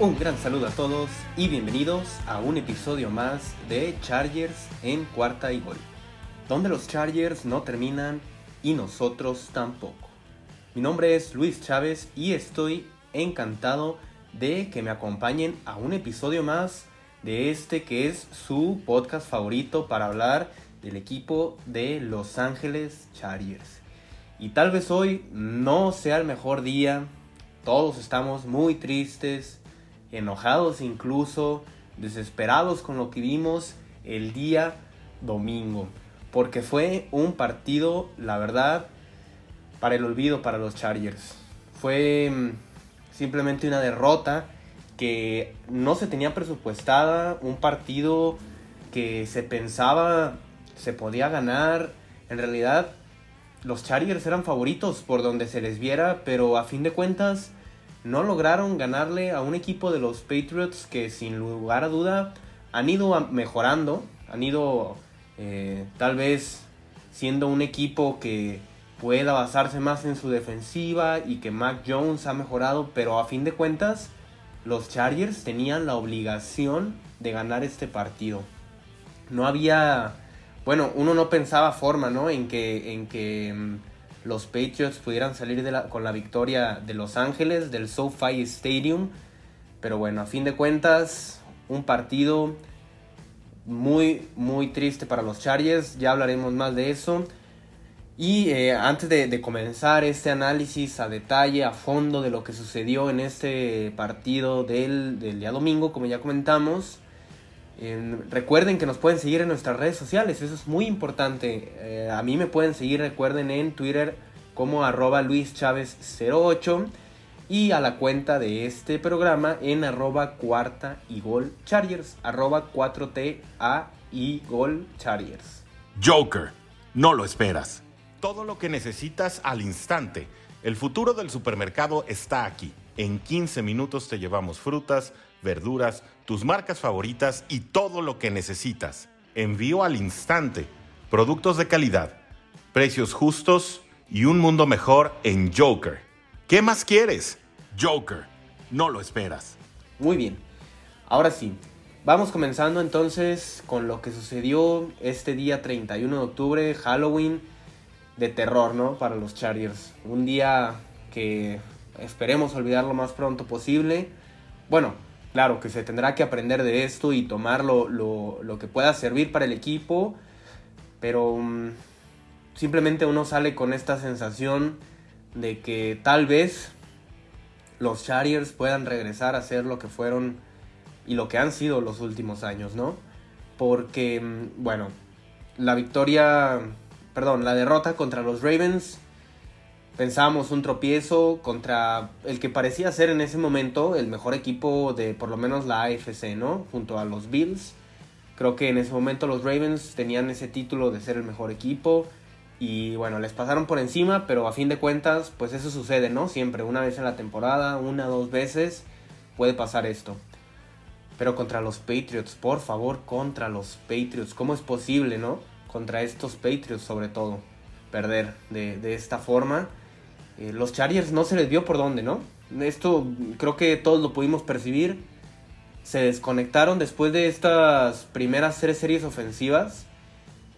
Un gran saludo a todos y bienvenidos a un episodio más de Chargers en cuarta y gol, donde los Chargers no terminan y nosotros tampoco. Mi nombre es Luis Chávez y estoy encantado de que me acompañen a un episodio más de este que es su podcast favorito para hablar del equipo de Los Ángeles Chargers. Y tal vez hoy no sea el mejor día, todos estamos muy tristes, enojados incluso, desesperados con lo que vimos el día domingo. Porque fue un partido, la verdad, para el olvido para los Chargers. Fue mm, simplemente una derrota que no se tenía presupuestada, un partido que se pensaba se podía ganar. En realidad, los Chargers eran favoritos por donde se les viera, pero a fin de cuentas no lograron ganarle a un equipo de los Patriots que sin lugar a duda han ido mejorando, han ido eh, tal vez siendo un equipo que pueda basarse más en su defensiva y que Mac Jones ha mejorado, pero a fin de cuentas los Chargers tenían la obligación de ganar este partido. No había, bueno, uno no pensaba forma, ¿no? En que, en que mm, los Patriots pudieran salir con la victoria de Los Ángeles, del SoFi Stadium. Pero bueno, a fin de cuentas, un partido muy, muy triste para los Chargers. Ya hablaremos más de eso. Y eh, antes de, comenzar este análisis a detalle, a fondo de lo que sucedió en este partido del, del día domingo, como ya comentamos, recuerden que nos pueden seguir en nuestras redes sociales, eso es muy importante. Eh, a mí me pueden seguir, recuerden, en Twitter como arroba luischavez08 y a la cuenta de este programa en arroba cuarta y gol chargers, arroba 4T y chargers. Joker, no lo esperas. Todo lo que necesitas al instante. El futuro del supermercado está aquí. En 15 minutos te llevamos frutas, verduras, tus marcas favoritas y todo lo que necesitas. Envío al instante. Productos de calidad, precios justos y un mundo mejor en Joker. ¿Qué más quieres? Joker, no lo esperas. Muy bien. Ahora sí, vamos comenzando entonces con lo que sucedió este día 31 de octubre, Halloween de terror, ¿no? Para los Chargers. Un día que esperemos olvidar lo más pronto posible. Bueno, Claro que se tendrá que aprender de esto y tomar lo, que pueda servir para el equipo, pero mm, simplemente uno sale con esta sensación de que tal vez los Chargers puedan regresar a ser lo que fueron y lo que han sido los últimos años, ¿no? Porque, mm, bueno, la victoria, perdón, la derrota contra los Ravens pensábamos un tropiezo contra el que parecía ser en ese momento el mejor equipo de por lo menos la AFC, ¿no? Junto a los Bills. Creo que en ese momento los Ravens tenían ese título de ser el mejor equipo. Y bueno, les pasaron por encima, pero a fin de cuentas, pues eso sucede, ¿no? Siempre, una vez en la temporada, una o dos veces, puede pasar esto. Pero contra los Patriots, por favor, contra los Patriots. ¿Cómo es posible, no? Contra estos Patriots sobre todo, perder de, de esta forma. Eh, los Chargers no se les vio por dónde, ¿no? Esto creo que todos lo pudimos percibir. Se desconectaron después de estas primeras tres series ofensivas.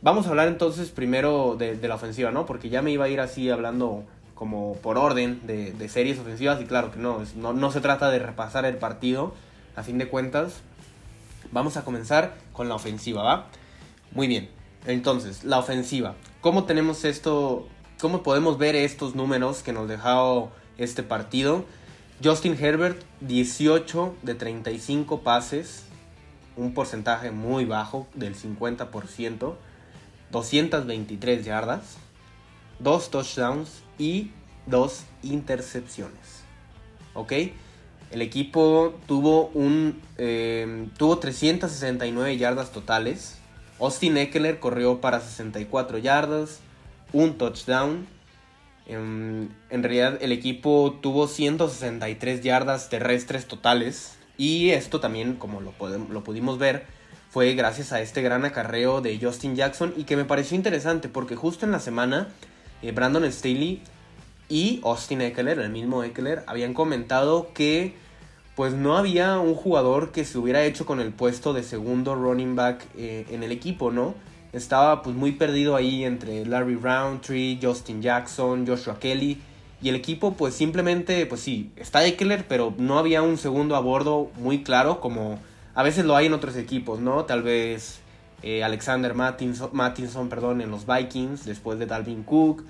Vamos a hablar entonces primero de, la ofensiva, ¿no? Porque ya me iba a ir así hablando como por orden de, series ofensivas y claro que no, no, no se trata de repasar el partido a fin de cuentas. Vamos a comenzar con la ofensiva, ¿va? Muy bien. Entonces, la ofensiva. ¿Cómo tenemos esto ¿Cómo podemos ver estos números que nos dejó este partido? Justin Herbert, 18 de 35 pases, un porcentaje muy bajo del 50%, 223 yardas, 2 touchdowns y 2 intercepciones. ¿Ok? El equipo tuvo, un, eh, tuvo 369 yardas totales. Austin Eckler corrió para 64 yardas un touchdown. En, realidad el equipo tuvo 163 yardas terrestres totales. Y esto también, como lo, lo pudimos ver, fue gracias a este gran acarreo de Justin Jackson. Y que me pareció interesante porque justo en la semana eh, Brandon Staley y Austin Eckler, el mismo Eckler, habían comentado que pues no había un jugador que se hubiera hecho con el puesto de segundo running back eh, en el equipo, ¿no? Estaba pues muy perdido ahí entre Larry Roundtree, Justin Jackson, Joshua Kelly y el equipo pues simplemente, pues sí, está Eckler, pero no había un segundo a bordo muy claro como a veces lo hay en otros equipos, ¿no? Tal vez eh, Alexander Mattinson, perdón, en los Vikings, después de Dalvin Cook,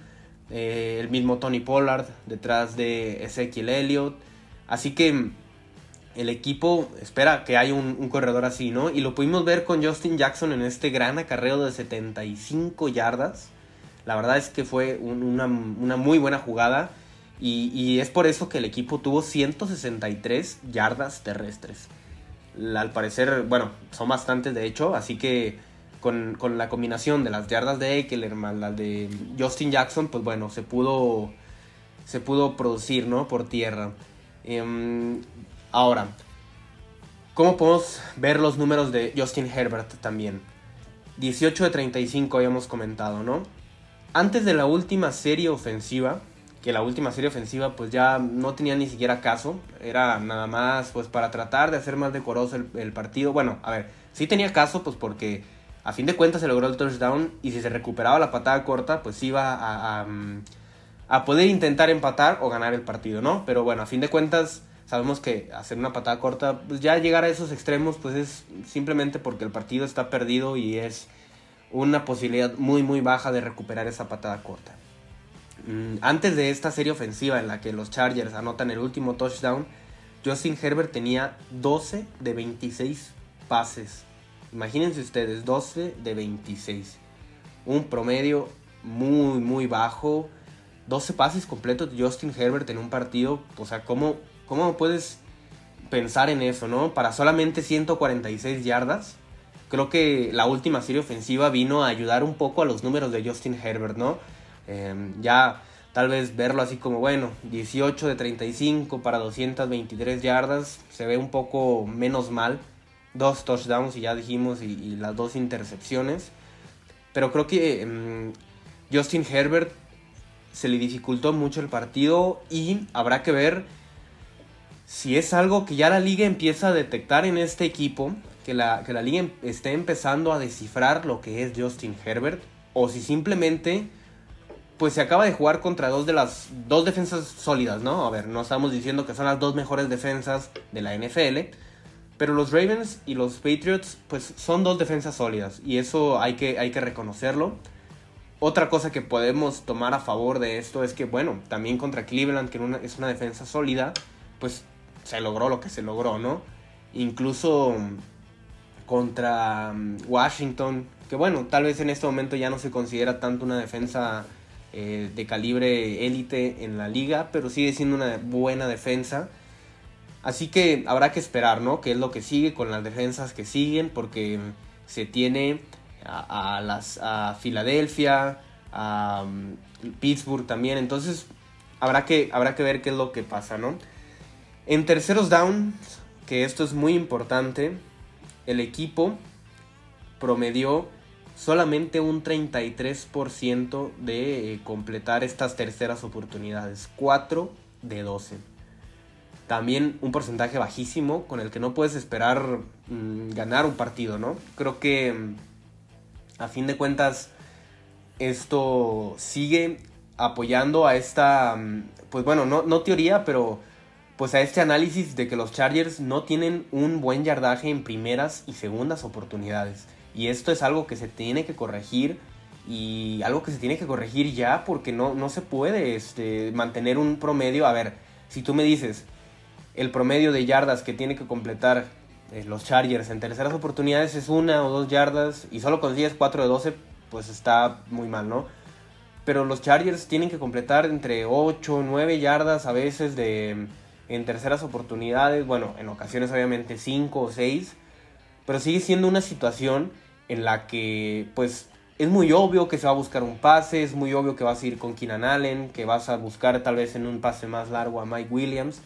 eh, el mismo Tony Pollard detrás de Ezekiel Elliott. Así que el equipo espera que haya un, corredor así, ¿no? Y lo pudimos ver con Justin Jackson en este gran acarreo de 75 yardas. La verdad es que fue una, muy buena jugada. Y, es por eso que el equipo tuvo 163 yardas terrestres. Al parecer, bueno, son bastantes de hecho. Así que con, la combinación de las yardas de Eckler más las de Justin Jackson, pues bueno, se pudo, se pudo producir, ¿no? Por tierra. Em, Ahora, ¿cómo podemos ver los números de Justin Herbert también? 18 de 35 habíamos comentado, ¿no? Antes de la última serie ofensiva, que la última serie ofensiva pues ya no tenía ni siquiera caso, era nada más pues para tratar de hacer más decoroso el, partido. Bueno, a ver, sí tenía caso pues porque a fin de cuentas se logró el touchdown y si se recuperaba la patada corta pues iba a, a, a poder intentar empatar o ganar el partido, ¿no? Pero bueno, a fin de cuentas sabemos que hacer una patada corta, pues ya llegar a esos extremos, pues es simplemente porque el partido está perdido y es una posibilidad muy muy baja de recuperar esa patada corta. Mm, antes de esta serie ofensiva en la que los Chargers anotan el último touchdown, Justin Herbert tenía 12 de 26 pases. Imagínense ustedes, 12 de 26. Un promedio muy muy bajo. 12 pases completos Justin Herbert en un partido. O sea, ¿cómo ¿Cómo puedes pensar en eso, no? Para solamente 146 yardas. Creo que la última serie ofensiva vino a ayudar un poco a los números de Justin Herbert, ¿no? Em, ya tal vez verlo así como, bueno, 18 de 35 para 223 yardas, se ve un poco menos mal. Dos touchdowns y ya dijimos, y, las dos intercepciones. Pero creo que em, Justin Herbert se le dificultó mucho el partido y habrá que ver si es algo que ya la liga empieza a detectar en este equipo, que la, que la liga em, esté empezando a descifrar lo que es Justin Herbert, o si simplemente pues se acaba de jugar contra dos de las dos defensas sólidas, ¿no? A ver, no estamos diciendo que son las dos mejores defensas de la NFL, pero los Ravens y los Patriots pues son dos defensas sólidas y eso hay que, hay que reconocerlo. Otra cosa que podemos tomar a favor de esto es que, bueno, también contra Cleveland, que es una defensa sólida, pues se logró lo que se logró, ¿no? Incluso contra mm, Washington, que bueno, tal vez en este momento ya no se considera tanto una defensa eh, de calibre élite en la liga, pero sigue siendo una buena defensa. Así que habrá que esperar, ¿no? Que es lo que sigue con las defensas que siguen, porque se tiene a, las a Filadelfia, a mm, Pittsburgh también, entonces habrá que, habrá que ver qué es lo que pasa, ¿no? En terceros downs, que esto es muy importante, el equipo promedió solamente un 33% de eh, completar estas terceras oportunidades, 4 de 12. También un porcentaje bajísimo con el que no puedes esperar mm, ganar un partido, ¿no? Creo que mm, a fin de cuentas esto sigue apoyando a esta, mm, pues bueno, no, no teoría, pero pues a este análisis de que los Chargers no tienen un buen yardaje en primeras y segundas oportunidades. Y esto es algo que se tiene que corregir y algo que se tiene que corregir ya porque no, no se puede este, mantener un promedio. A ver, si tú me dices el promedio de yardas que tiene que completar eh, los Chargers en terceras oportunidades es una o dos yardas y solo consigues 4 de 12, pues está muy mal, ¿no? Pero los Chargers tienen que completar entre 8 o 9 yardas a veces de en terceras oportunidades, bueno, en ocasiones obviamente 5 o 6, pero sigue siendo una situación en la que pues es muy obvio que se va a buscar un pase, es muy obvio que vas a ir con Keenan Allen, que vas a buscar tal vez en un pase más largo a Mike Williams,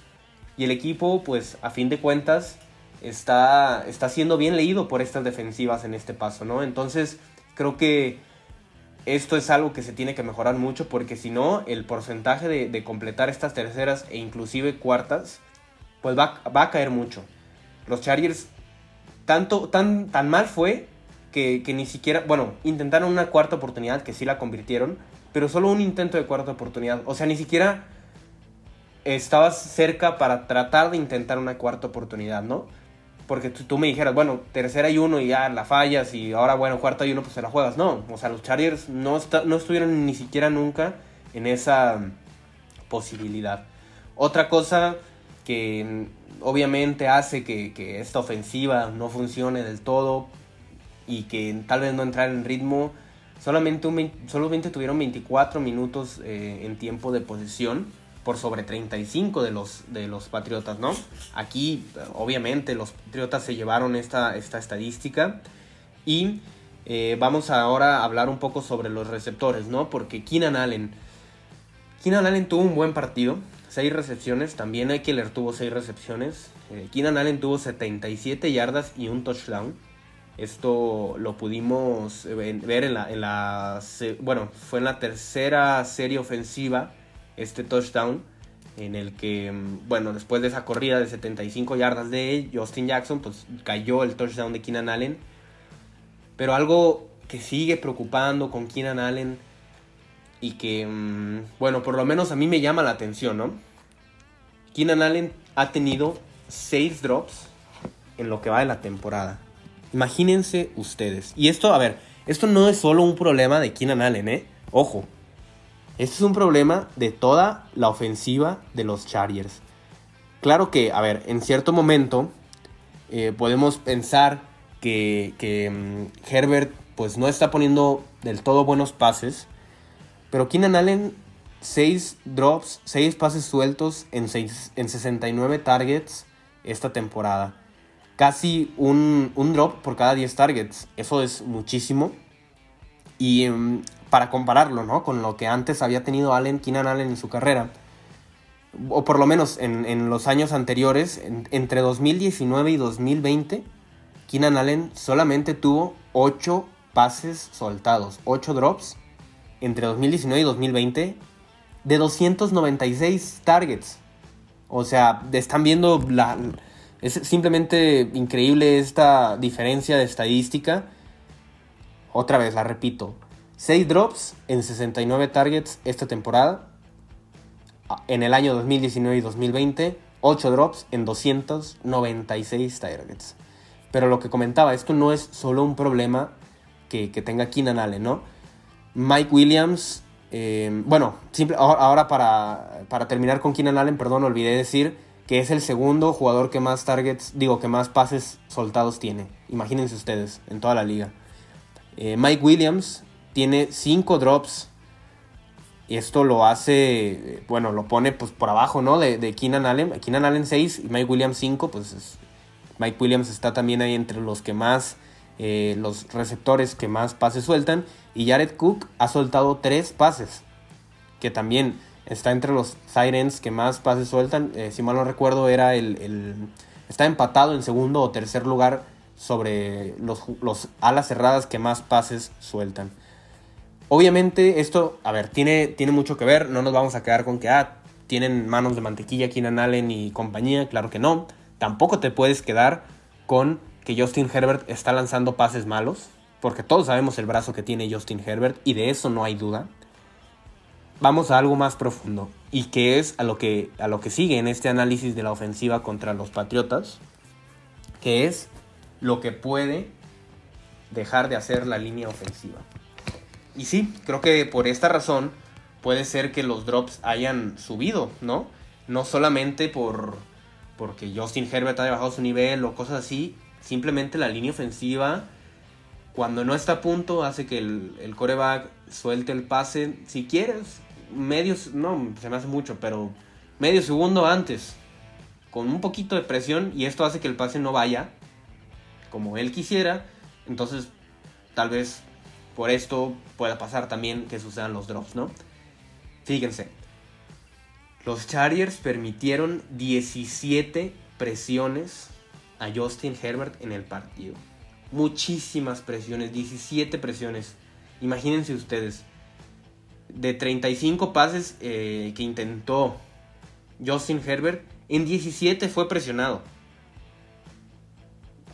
y el equipo pues a fin de cuentas está, está siendo bien leído por estas defensivas en este paso, ¿no? Entonces creo que esto es algo que se tiene que mejorar mucho porque si no, el porcentaje de, completar estas terceras e inclusive cuartas pues va, va a caer mucho. Los Chargers, tanto, tan, tan mal fue que, que, ni siquiera, bueno, intentaron una cuarta oportunidad, que sí la convirtieron, pero solo un intento de cuarta oportunidad. O sea, ni siquiera estabas cerca para tratar de intentar una cuarta oportunidad, ¿no? Porque tú, me dijeras, bueno, tercera y uno y ya la fallas y ahora, bueno, cuarta y uno pues se la juegas. No, o sea, los Chargers no, no estuvieron ni siquiera nunca en esa posibilidad. Otra cosa que obviamente hace que, esta ofensiva no funcione del todo y que tal vez no entrar en ritmo, solamente, solamente tuvieron 24 minutos eh, en tiempo de posesión por sobre 35 de los, de los Patriotas, ¿no? Aquí, obviamente, los Patriotas se llevaron esta, esta estadística. Y eh, vamos ahora a hablar un poco sobre los receptores, ¿no? Porque Keenan Allen. Keenan Allen tuvo un buen partido, 6 recepciones. También Eckler tuvo 6 recepciones. Eh, Keenan Allen tuvo 77 yardas y un touchdown. Esto lo pudimos ver en la, en la, bueno, fue en la tercera serie ofensiva este touchdown en el que, mm, bueno, después de esa corrida de 75 yardas de Justin Jackson, pues cayó el touchdown de Keenan Allen. Pero algo que sigue preocupando con Keenan Allen y que, mm, bueno, por lo menos a mí me llama la atención, ¿no? Keenan Allen ha tenido 6 drops en lo que va de la temporada. Imagínense ustedes. Y esto, a ver, esto no es solo un problema de Keenan Allen, ¿eh? Ojo, este es un problema de toda la ofensiva de los Chargers. Claro que, a ver, en cierto momento eh, podemos pensar que, mm, Herbert pues no está poniendo del todo buenos pases, pero Keenan Allen 6 drops, 6 pases sueltos en, en 69 targets esta temporada. Casi un, un, drop por cada 10 targets. Eso es muchísimo. Y mm, para compararlo, ¿no? Con lo que antes había tenido Allen, Keenan Allen en su carrera, o por lo menos en, los años anteriores, entre 2019 y 2020, Keenan Allen solamente tuvo 8 pases soltados, 8 drops, entre 2019 y 2020, de 296 targets. O sea, están viendo la... Es simplemente increíble esta diferencia de estadística. Otra vez, la repito, 6 drops en 69 targets esta temporada. En el año 2019 y 2020, 8 drops en 296 targets. Pero lo que comentaba, esto no es solo un problema que, tenga Keenan Allen, ¿no? Mike Williams, eh, bueno, ahora para, para terminar con Keenan Allen, perdón, olvidé decir que es el segundo jugador que más targets, digo, que más pases soltados tiene. Imagínense ustedes, en toda la liga. Eh, Mike Williams tiene 5 drops. Y esto lo hace, bueno, lo pone pues por abajo, ¿no? De, de Keenan Allen. Keenan Allen 6 y Mike Williams 5, pues Mike Williams está también ahí entre los que más, eh, los receptores que más pases sueltan. Y Jared Cook ha soltado 3 pases, que también está entre los Sirens que más pases sueltan. Eh, si mal no recuerdo, era el, el, Está empatado en segundo o tercer lugar sobre los, los alas cerradas que más pases sueltan. Obviamente esto, a ver, tiene, tiene mucho que ver, no nos vamos a quedar con que, ah, tienen manos de mantequilla Keenan Allen y compañía, claro que no. Tampoco te puedes quedar con que Justin Herbert está lanzando pases malos, porque todos sabemos el brazo que tiene Justin Herbert y de eso no hay duda. Vamos a algo más profundo y que es a lo que, a lo que sigue en este análisis de la ofensiva contra los Patriotas, que es lo que puede dejar de hacer la línea ofensiva. Y sí, creo que por esta razón puede ser que los drops hayan subido, ¿no? No solamente por porque Justin Herbert haya bajado su nivel o cosas así, simplemente la línea ofensiva cuando no está a punto hace que el, coreback suelte el pase, si quieres, medios, no, se me hace mucho, pero medio segundo antes, con un poquito de presión y esto hace que el pase no vaya como él quisiera, entonces tal vez por esto pueda pasar también que sucedan los drops, ¿no? Fíjense, los Chargers permitieron 17 presiones a Justin Herbert en el partido. Muchísimas presiones, 17 presiones. Imagínense ustedes, de 35 pases eh, que intentó Justin Herbert, En 17 fue presionado.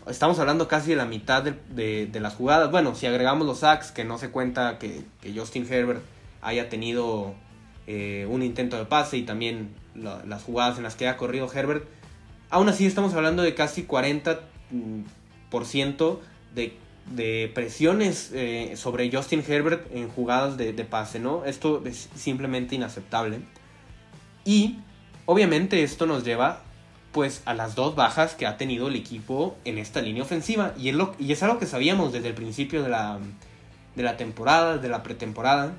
Estamos hablando casi de la mitad de, las jugadas. Bueno, si agregamos los sacks, que no se cuenta que, Justin Herbert haya tenido eh, un intento de pase y también las jugadas en las que ha corrido Herbert. Aún así estamos hablando de casi 40% mm, de, de presiones eh, sobre Justin Herbert en jugadas de, de pase, ¿no? Esto es simplemente inaceptable. Y obviamente esto nos lleva pues a las dos bajas que ha tenido el equipo en esta línea ofensiva. Y es, lo, y es algo que sabíamos desde el principio de la, de la temporada, de la pretemporada.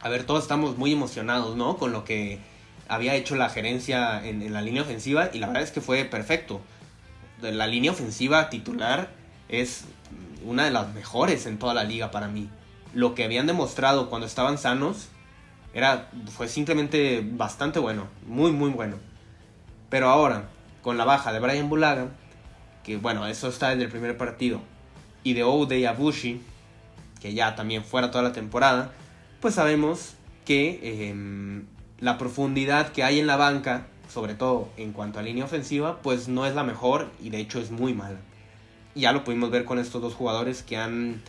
A ver, todos estamos muy emocionados, ¿no? Con lo que había hecho la gerencia en, la línea ofensiva y la verdad es que fue perfecto. La línea ofensiva titular es una de las mejores en toda la liga para mí. Lo que habían demostrado cuando estaban sanos era, fue simplemente bastante bueno, muy muy bueno. Pero ahora, con la baja de Brian Bulaga, que bueno, eso está desde el primer partido, y de Ode Abushi, que ya también fuera toda la temporada, pues sabemos que em, la profundidad que hay en la banca, sobre todo en cuanto a línea ofensiva, pues no es la mejor y de hecho es muy mala. Ya lo pudimos ver con estos dos jugadores que han,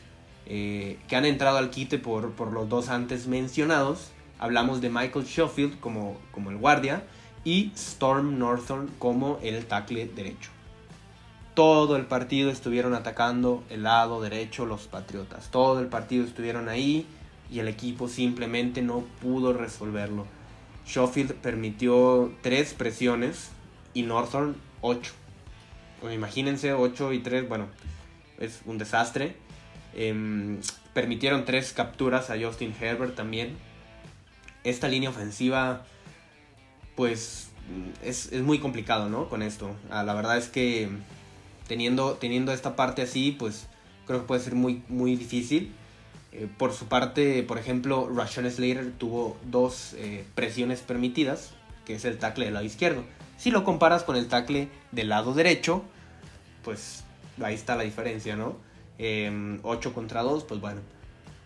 eh, que han entrado al quite por, por, los dos antes mencionados. Hablamos de Michael Schofield como, como el guardia y Storm Northern como el tackle derecho. Todo el partido estuvieron atacando el lado derecho los Patriotas. Todo el partido estuvieron ahí y el equipo simplemente no pudo resolverlo. Schofield permitió tres presiones y Northern ocho. Imagínense, 8 y 3, bueno, es un desastre. Em, permitieron tres capturas a Justin Herbert también. Esta línea ofensiva pues es, muy complicado, ¿no? Con esto. Ah, la verdad es que teniendo, teniendo esta parte así, pues creo que puede ser muy, muy difícil. Eh, por su parte, por ejemplo, Rashawn Slater tuvo dos eh, presiones permitidas, que es el tackle del lado izquierdo. Si lo comparas con el tackle del lado derecho, pues ahí está la diferencia, ¿no? 8 em, contra 2, pues bueno,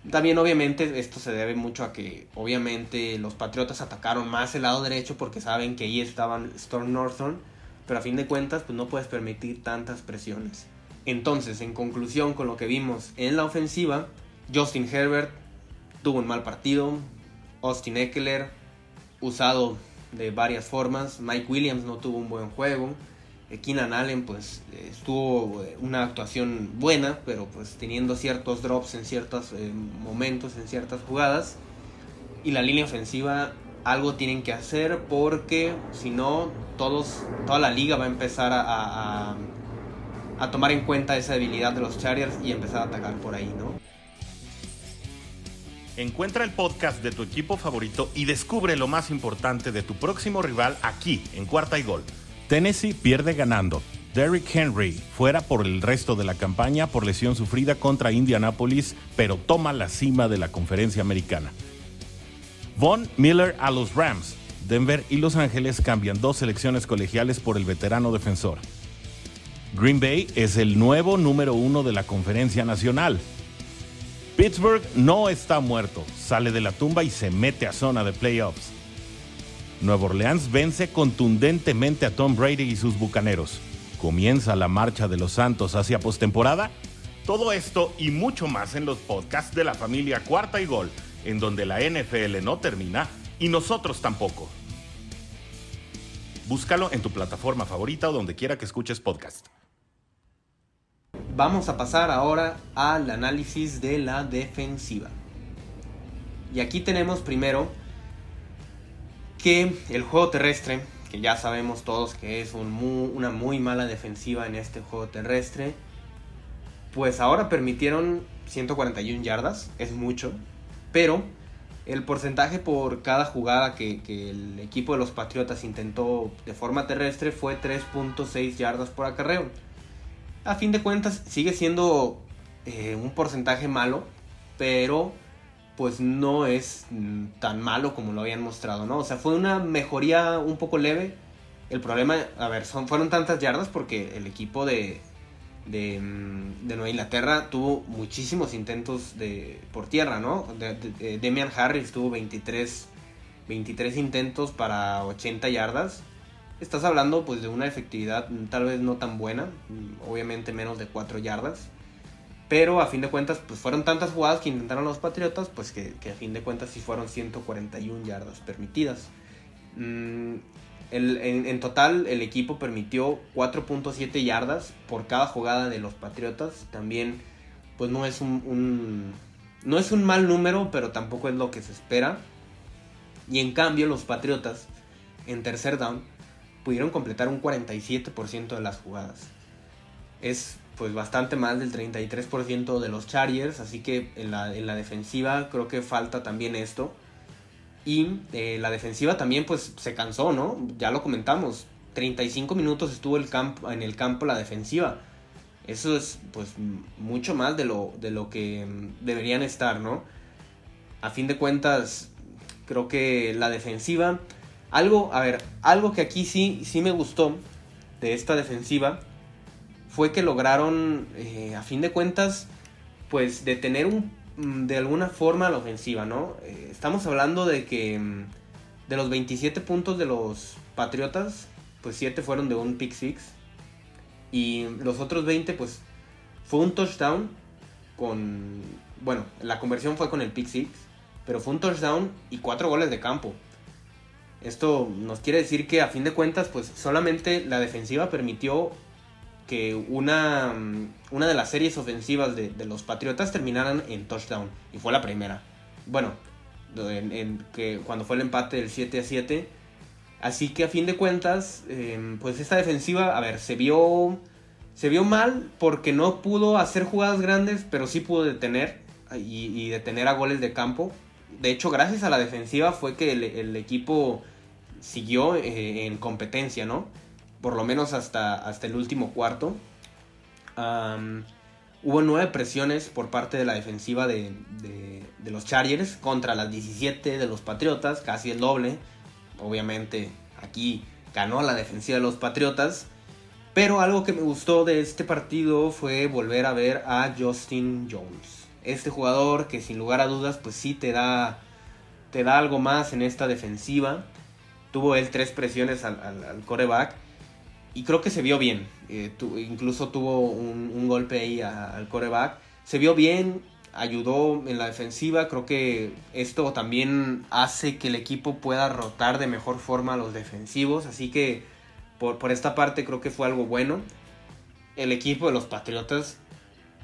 también obviamente esto se debe mucho a que obviamente los Patriotas atacaron más el lado derecho porque saben que ahí estaban Storm Northern, pero a fin de cuentas pues no puedes permitir tantas presiones. Entonces, en conclusión con lo que vimos en la ofensiva, Justin Herbert tuvo un mal partido, Austin Eckler usado de varias formas, Mike Williams no tuvo un buen juego, Keenan Allen pues estuvo eh, una actuación buena, pero pues teniendo ciertos drops en ciertos eh, momentos, en ciertas jugadas. Y la línea ofensiva algo tienen que hacer porque si no, toda la liga va a empezar a, a, tomar en cuenta esa debilidad de los Chargers y empezar a atacar por ahí, ¿no? Encuentra el podcast de tu equipo favorito y descubre lo más importante de tu próximo rival aquí en Cuarta y Gol Tennessee pierde ganando. Derrick Henry fuera por el resto de la campaña por lesión sufrida contra Indianapolis, pero toma la cima de la conferencia americana. Von Miller a los Rams. Denver y Los Ángeles cambian dos selecciones colegiales por el veterano defensor. Green Bay es el nuevo número uno de la conferencia nacional. Pittsburgh no está muerto, sale de la tumba y se mete a zona de playoffs. Nueva Orleans vence contundentemente a Tom Brady y sus bucaneros. Comienza la marcha de los Santos hacia postemporada. Todo esto y mucho más en los podcasts de la familia Cuarta y Gol, en donde la NFL no termina y nosotros tampoco. Búscalo en tu plataforma favorita o donde quiera que escuches podcast. Vamos a pasar ahora al análisis de la defensiva. Y aquí tenemos primero que el juego terrestre, que ya sabemos todos que es una muy mala defensiva en este juego terrestre, pues ahora permitieron 141 yardas, es mucho, pero el porcentaje por cada jugada que, el equipo de los Patriotas intentó de forma terrestre fue 3.6 yardas por acarreo. A fin de cuentas sigue siendo eh, un porcentaje malo, pero pues no es mm, tan malo como lo habían mostrado, ¿no? O sea, fue una mejoría un poco leve. El problema, a ver, son, fueron tantas yardas porque el equipo de, de, mm, Nueva Inglaterra tuvo muchísimos intentos de, por tierra, ¿no? Demian Harris tuvo 23, 23 intentos para 80 yardas. estás hablando pues de una efectividad tal vez no tan buena, obviamente menos de 4 yardas. Pero a fin de cuentas, pues fueron tantas jugadas que intentaron los Patriotas, pues que, a fin de cuentas sí fueron 141 yardas permitidas. Mm, en, total, el equipo permitió 4.7 yardas por cada jugada de los Patriotas. También, pues no es un, no es un mal número, pero tampoco es lo que se espera. Y en cambio, los Patriotas, en tercer down, pudieron completar un 47% de las jugadas. Es pues bastante más del 33% de los Chargers, así que en la, defensiva creo que falta también esto. Y eh, la defensiva también pues se cansó, ¿no? Ya lo comentamos, 35 minutos estuvo el campo, en el campo la defensiva. Eso es pues mucho más de lo, de lo que mm, deberían estar, ¿no? A fin de cuentas, creo que la defensiva, algo, a ver, algo que aquí sí, sí me gustó de esta defensiva fue que lograron, eh, a fin de cuentas, pues detener un, mm, de alguna forma la ofensiva, ¿no? Eh, estamos hablando de que mm, de los 27 puntos de los Patriotas, pues 7 fueron de un pick six. Y los otros 20, pues fue un touchdown con... Bueno, la conversión fue con el pick six, pero fue un touchdown y 4 goles de campo. Esto nos quiere decir que a fin de cuentas, pues solamente la defensiva permitió que una, mm, una de las series ofensivas de, los Patriotas terminaran en touchdown. Y fue la primera. Bueno, en, que cuando fue el empate del 7 a 7. Así que a fin de cuentas, em, pues esta defensiva, a ver, se vio, se vio mal porque no pudo hacer jugadas grandes, pero sí pudo detener y, detener a goles de campo. De hecho, gracias a la defensiva fue que el, equipo siguió eh, en competencia, ¿no? Por lo menos hasta, hasta el último cuarto. hubo nueve presiones por parte de la defensiva de, de, los Chargers contra las 17 de los Patriotas, casi el doble. Obviamente aquí ganó la defensiva de los Patriotas. Pero algo que me gustó de este partido fue volver a ver a Justin Jones. Este jugador que sin lugar a dudas pues sí te da, te da algo más en esta defensiva. Tuvo él tres presiones al, al, al coreback y creo que se vio bien. Eh, incluso tuvo un, golpe ahí al coreback. Se vio bien, ayudó en la defensiva. Creo que esto también hace que el equipo pueda rotar de mejor forma a los defensivos. Así que por, por esta parte creo que fue algo bueno. El equipo de los Patriotas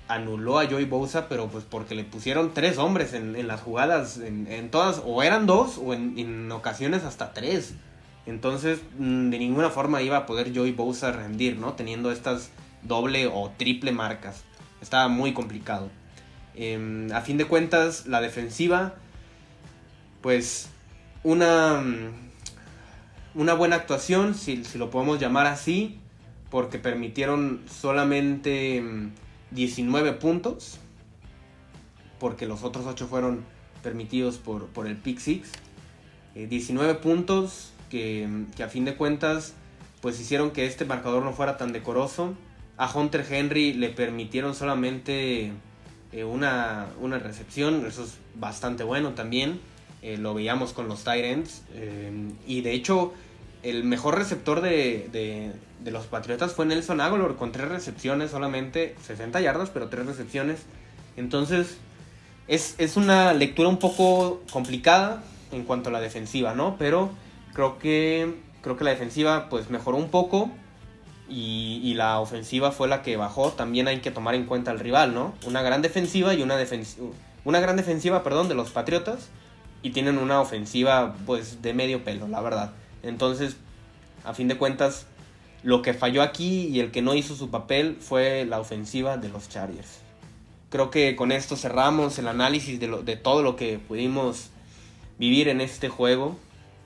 anuló a Joey Bosa, pero pues porque le pusieron tres hombres en, las jugadas, en, todas, o eran dos, o en, en ocasiones hasta tres. Entonces, mm, de ninguna forma iba a poder Joey Bosa rendir, ¿no? Teniendo estas doble o triple marcas. Estaba muy complicado. Em, a fin de cuentas, la defensiva, pues, una, mm, una buena actuación, si, lo podemos llamar así, porque permitieron solamente 19 mm, puntos, porque los otros 8 fueron permitidos por, por el pick six. 19 eh, puntos, que, a fin de cuentas pues hicieron que este marcador no fuera tan decoroso. A Hunter Henry le permitieron solamente eh, una, recepción, eso es bastante bueno también. Eh, lo veíamos con los Tyrants. Eh, y de hecho, el mejor receptor de, los Patriotas fue Nelson Aguilar con tres recepciones solamente, 60 yardas, pero tres recepciones. Entonces, es, es una lectura un poco complicada en cuanto a la defensiva, ¿no? Pero creo que, creo que la defensiva pues mejoró un poco y, la ofensiva fue la que bajó. También hay que tomar en cuenta al rival, ¿no? Una gran defensiva y una defensiva, una gran defensiva, perdón, de los Patriotas y tienen una ofensiva pues de medio pelo, la verdad. Entonces, a fin de cuentas, lo que falló aquí y el que no hizo su papel fue la ofensiva de los Chargers. Creo que con esto cerramos el análisis de, de todo lo que pudimos vivir en este juego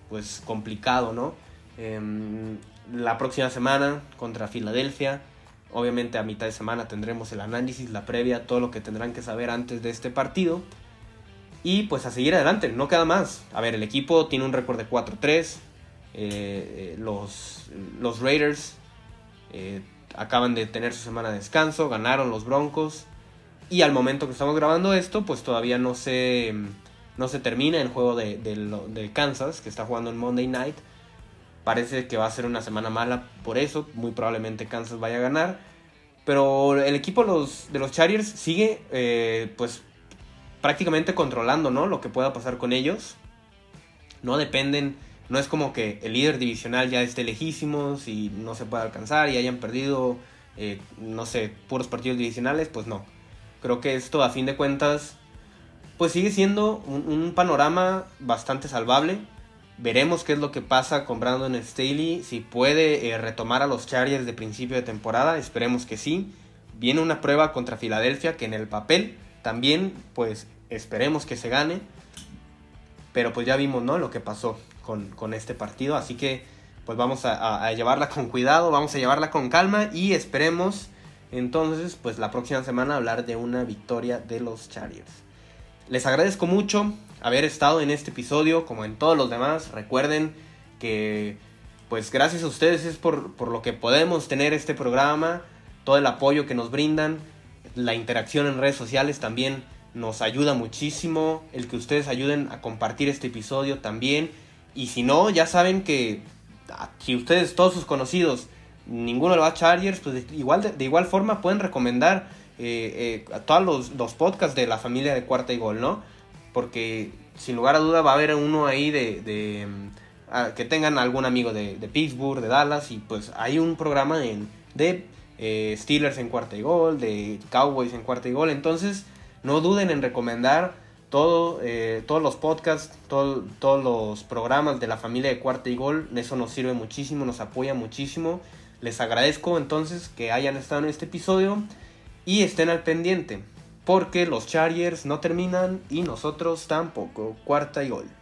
pues complicado, ¿no? Em, la próxima semana contra Filadelfia. Obviamente a mitad de semana tendremos el análisis, la previa, todo lo que tendrán que saber antes de este partido. Y pues a seguir adelante, no queda más. A ver, el equipo tiene un récord de 4-3. Eh, eh, los, los Raiders eh, acaban de tener su semana de descanso, ganaron los Broncos. Y al momento que estamos grabando esto, pues todavía no se no se termina el juego de, Kansas, que está jugando en Monday Night, Parece que va a ser una semana mala por eso. Muy probablemente Kansas vaya a ganar. Pero el equipo de los Chargers sigue eh, pues prácticamente controlando ¿no? lo que pueda pasar con ellos. No dependen, no es como que el líder divisional ya esté lejísimos y no se pueda alcanzar y hayan perdido, eh, no sé, puros partidos divisionales, pues no. Creo que esto a fin de cuentas pues sigue siendo un, panorama bastante salvable. Veremos qué es lo que pasa con Brandon Staley, si puede eh, retomar a los Chargers de principio de temporada, esperemos que sí. Viene una prueba contra Filadelfia que en el papel también pues esperemos que se gane. Pero pues ya vimos ¿no? lo que pasó con, este partido, así que pues vamos a, a llevarla con cuidado, vamos a llevarla con calma y esperemos entonces pues la próxima semana hablar de una victoria de los Chargers. Les agradezco mucho haber estado en este episodio, como en todos los demás. Recuerden que, pues gracias a ustedes es por, lo que podemos tener este programa, todo el apoyo que nos brindan, la interacción en redes sociales también nos ayuda muchísimo, el que ustedes ayuden a compartir este episodio también. Y si no, ya saben que ah, si ustedes, todos sus conocidos, ninguno le va a Chargers, pues igual, de igual forma pueden recomendar eh, eh, a todos los, podcasts de la familia de Cuarta y Gol, ¿no? Porque sin lugar a duda va a haber uno ahí de, mm, que tengan algún amigo de, Pittsburgh, de Dallas, y pues hay un programa de eh, Steelers en Cuarta y Gol, de Cowboys en Cuarta y Gol, entonces no duden en recomendar todo, todos los podcasts, todos los programas de la familia de Cuarta y Gol, eso nos sirve muchísimo, nos apoya muchísimo. Les agradezco entonces que hayan estado en este episodio. Y estén al pendiente, porque los Chargers no terminan y nosotros tampoco. Cuarta y gol.